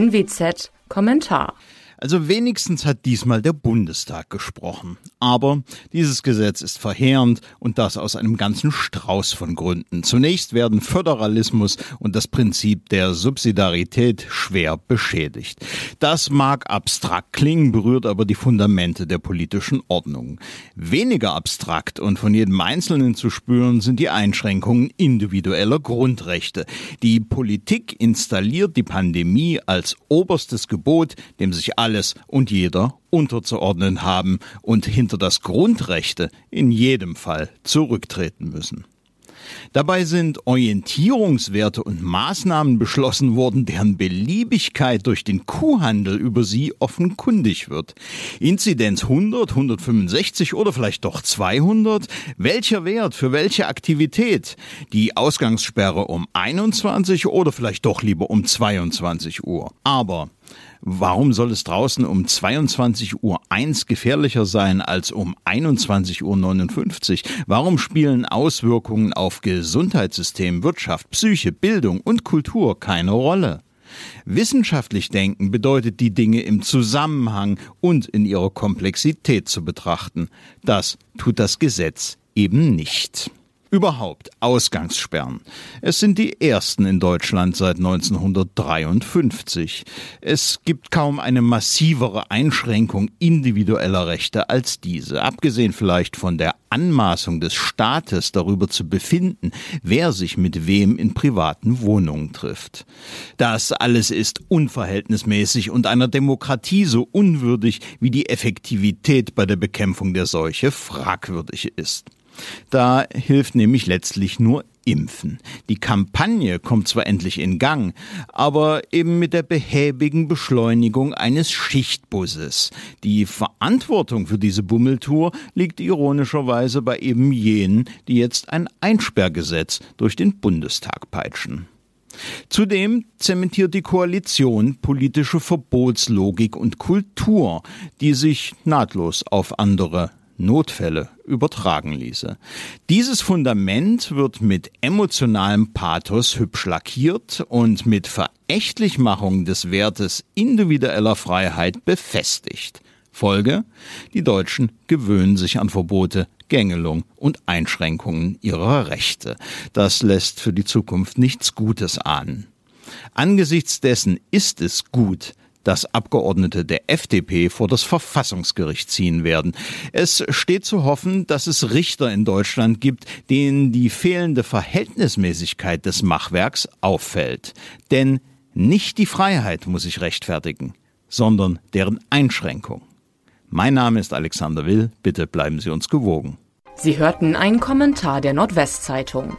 NWZ Kommentar. Also wenigstens hat diesmal der Bundestag gesprochen. Aber dieses Gesetz ist verheerend und das aus einem ganzen Strauß von Gründen. Zunächst werden Föderalismus und das Prinzip der Subsidiarität schwer beschädigt. Das mag abstrakt klingen, berührt aber die Fundamente der politischen Ordnung. Weniger abstrakt und von jedem Einzelnen zu spüren sind die Einschränkungen individueller Grundrechte. Die Politik installiert die Pandemie als oberstes Gebot, dem sich alle alles und jeder unterzuordnen haben und hinter das Grundrechte in jedem Fall zurücktreten müssen. Dabei sind Orientierungswerte und Maßnahmen beschlossen worden, deren Beliebigkeit durch den Kuhhandel über sie offenkundig wird. Inzidenz 100, 165 oder vielleicht doch 200? Welcher Wert für welche Aktivität? Die Ausgangssperre um 21 oder vielleicht doch lieber um 22 Uhr. Aber Warum soll es draußen um 22 Uhr gefährlicher sein als um 21 Uhr 59? Warum spielen Auswirkungen auf Gesundheitssystem, Wirtschaft, Psyche, Bildung und Kultur keine Rolle? Wissenschaftlich denken bedeutet die Dinge im Zusammenhang und in ihrer Komplexität zu betrachten. Das tut das Gesetz eben nicht. Überhaupt Ausgangssperren. Es sind die ersten in Deutschland seit 1953. Es gibt kaum eine massivere Einschränkung individueller Rechte als diese, abgesehen vielleicht von der Anmaßung des Staates darüber zu befinden, wer sich mit wem in privaten Wohnungen trifft. Das alles ist unverhältnismäßig und einer Demokratie so unwürdig, wie die Effektivität bei der Bekämpfung der Seuche fragwürdig ist. Da hilft nämlich letztlich nur Impfen. Die Kampagne kommt zwar endlich in Gang, aber eben mit der behäbigen Beschleunigung eines Schichtbusses. Die Verantwortung für diese Bummeltour liegt ironischerweise bei eben jenen, die jetzt ein Einsperrgesetz durch den Bundestag peitschen. Zudem zementiert die Koalition politische Verbotslogik und Kultur, die sich nahtlos auf andere Notfälle übertragen ließe. Dieses Fundament wird mit emotionalem Pathos hübsch lackiert und mit Verächtlichmachung des Wertes individueller Freiheit befestigt. Folge? Die Deutschen gewöhnen sich an Verbote, Gängelung und Einschränkungen ihrer Rechte. Das lässt für die Zukunft nichts Gutes ahnen. Angesichts dessen ist es gut, dass Abgeordnete der FDP vor das Verfassungsgericht ziehen werden. Es steht zu hoffen, dass es Richter in Deutschland gibt, denen die fehlende Verhältnismäßigkeit des Machwerks auffällt. Denn nicht die Freiheit muss sich rechtfertigen, sondern deren Einschränkung. Mein Name ist Alexander Will. Bitte bleiben Sie uns gewogen. Sie hörten einen Kommentar der Nordwestzeitung.